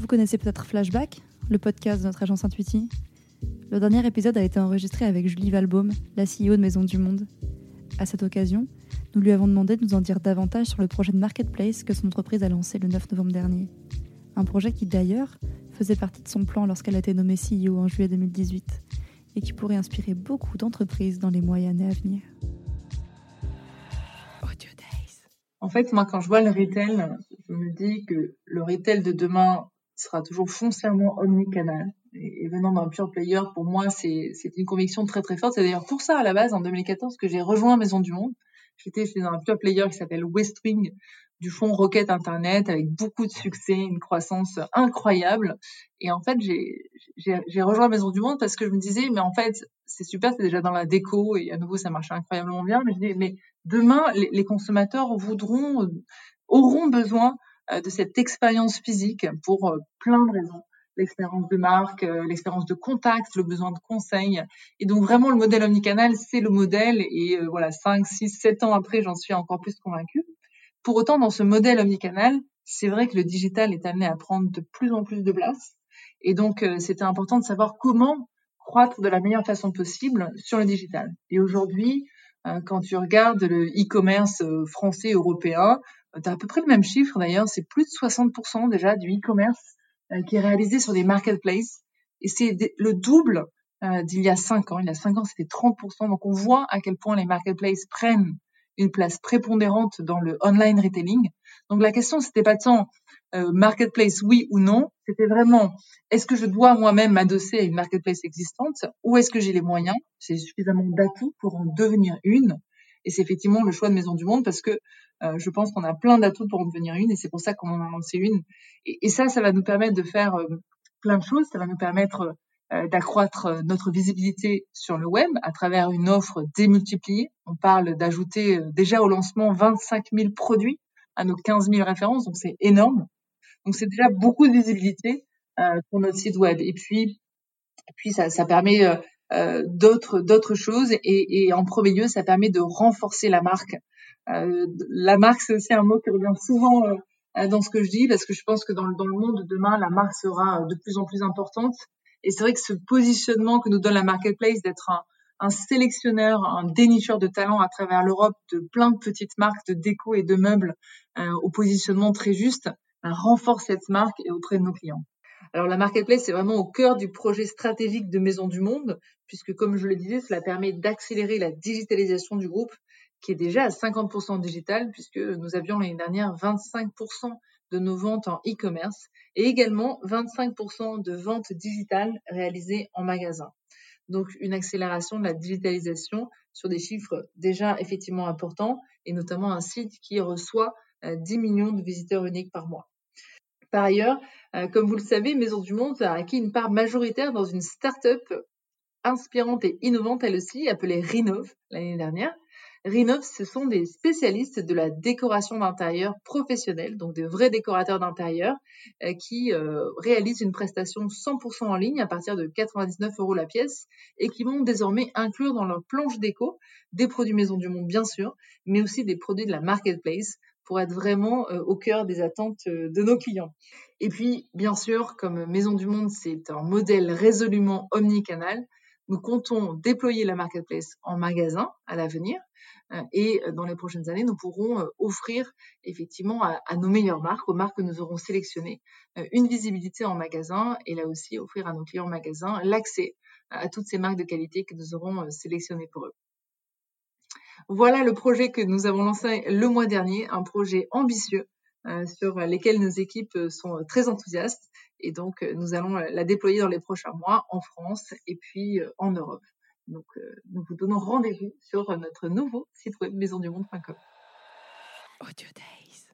Vous connaissez peut-être Flashback, le podcast de notre agence Intuiti. Le dernier épisode a été enregistré avec Julie Valbaum, la CEO de Maison du Monde. À cette occasion, nous lui avons demandé de nous en dire davantage sur le projet de marketplace que son entreprise a lancé le 9 novembre dernier. Un projet qui d'ailleurs faisait partie de son plan lorsqu'elle a été nommée CEO en juillet 2018 et qui pourrait inspirer beaucoup d'entreprises dans les mois et années à venir. En fait, moi, quand je vois le retail, je me dis que le retail de demain sera toujours foncièrement omnicanal. Et, venant d'un pure player, pour moi, c'est une conviction très très forte. C'est d'ailleurs pour ça, à la base, en 2014, que j'ai rejoint Maison du Monde. J'étais chez un pure player qui s'appelle Westwing, du fonds Rocket Internet avec beaucoup de succès, une croissance incroyable. Et en fait, j'ai rejoint Maison du Monde parce que je me disais, mais en fait, c'est super, c'est déjà dans la déco et à nouveau, ça marche incroyablement bien. Mais je dis, mais demain, les, les consommateurs voudront, auront besoin de cette expérience physique pour euh, plein de raisons l'expérience de marque, euh, l'expérience de contact, le besoin de conseil. Et donc vraiment le modèle omnicanal, c'est le modèle. Et voilà, 5, 6, 7 ans après, j'en suis encore plus convaincue. Pour autant, dans ce modèle omnicanal, c'est vrai que le digital est amené à prendre de plus en plus de place. Et donc, euh, c'était important de savoir comment croître de la meilleure façon possible sur le digital. Et aujourd'hui, euh, quand tu regardes le e-commerce euh, français, européen, tu à peu près le même chiffre d'ailleurs, c'est plus de 60% déjà du e-commerce qui est réalisé sur des marketplaces. Et c'est le double d'il y a 5 ans. Il y a 5 ans, c'était 30%. Donc on voit à quel point les marketplaces prennent une place prépondérante dans le online retailing. Donc la question, c'était pas tant euh, marketplace oui ou non, c'était vraiment est-ce que je dois moi-même m'adosser à une marketplace existante ou est-ce que j'ai les moyens, j'ai suffisamment d'atouts pour en devenir une. Et c'est effectivement le choix de Maison du Monde parce que euh, je pense qu'on a plein d'atouts pour en devenir une et c'est pour ça qu'on en a lancé une. Et, ça, ça va nous permettre de faire euh, plein de choses. Ça va nous permettre euh, d'accroître notre visibilité sur le web à travers une offre démultipliée. On parle d'ajouter déjà au lancement 25 000 produits à nos 15 000 références, donc c'est énorme. Donc c'est déjà beaucoup de visibilité pour notre site web. Et puis, puis ça, ça permet d'autres d'autres choses. Et, et, en premier lieu, ça permet de renforcer la marque. Euh, la marque, c'est aussi un mot qui revient souvent dans ce que je dis, parce que je pense que dans, dans le monde de demain, la marque sera de plus en plus importante. Et c'est vrai que ce positionnement que nous donne la marketplace d'être un, un sélectionneur, un dénicheur de talents à travers l'Europe de plein de petites marques de déco et de meubles euh, au positionnement très juste, ben, renforce cette marque et auprès de nos clients. Alors la marketplace, c'est vraiment au cœur du projet stratégique de Maison du Monde, puisque comme je le disais, cela permet d'accélérer la digitalisation du groupe, qui est déjà à 50% digital, puisque nous avions l'année dernière 25% de nos ventes en e-commerce et également 25% de ventes digitales réalisées en magasin. Donc une accélération de la digitalisation sur des chiffres déjà effectivement importants et notamment un site qui reçoit 10 euh, millions de visiteurs uniques par mois. Par ailleurs, euh, comme vous le savez, Maison du Monde a acquis une part majoritaire dans une start-up inspirante et innovante elle aussi, appelée Rinov l'année dernière, Rinov, ce sont des spécialistes de la décoration d'intérieur professionnelle, donc de vrais décorateurs d'intérieur euh, qui euh, réalisent une prestation 100% en ligne à partir de 99 euros la pièce et qui vont désormais inclure dans leur planche déco des produits Maison du Monde, bien sûr, mais aussi des produits de la marketplace pour être vraiment euh, au cœur des attentes de nos clients. Et puis, bien sûr, comme Maison du Monde, c'est un modèle résolument omnicanal, nous comptons déployer la marketplace en magasin à l'avenir euh, et euh, dans les prochaines années, nous pourrons euh, offrir effectivement à, nos meilleures marques, aux marques que nous aurons sélectionnées, une visibilité en magasin et là aussi offrir à nos clients en magasin l'accès à toutes ces marques de qualité que nous aurons sélectionnées pour eux. Voilà le projet que nous avons lancé le mois dernier, un projet ambitieux sur lequel nos équipes sont très enthousiastes et donc nous allons la déployer dans les prochains mois en France et puis en Europe. Donc, euh, nous vous donnons rendez-vous sur notre nouveau site web maisondumonde.com. Audio Days.